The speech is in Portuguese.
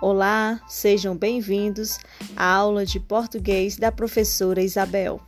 Olá, sejam bem-vindos à aula de português da professora Isabel.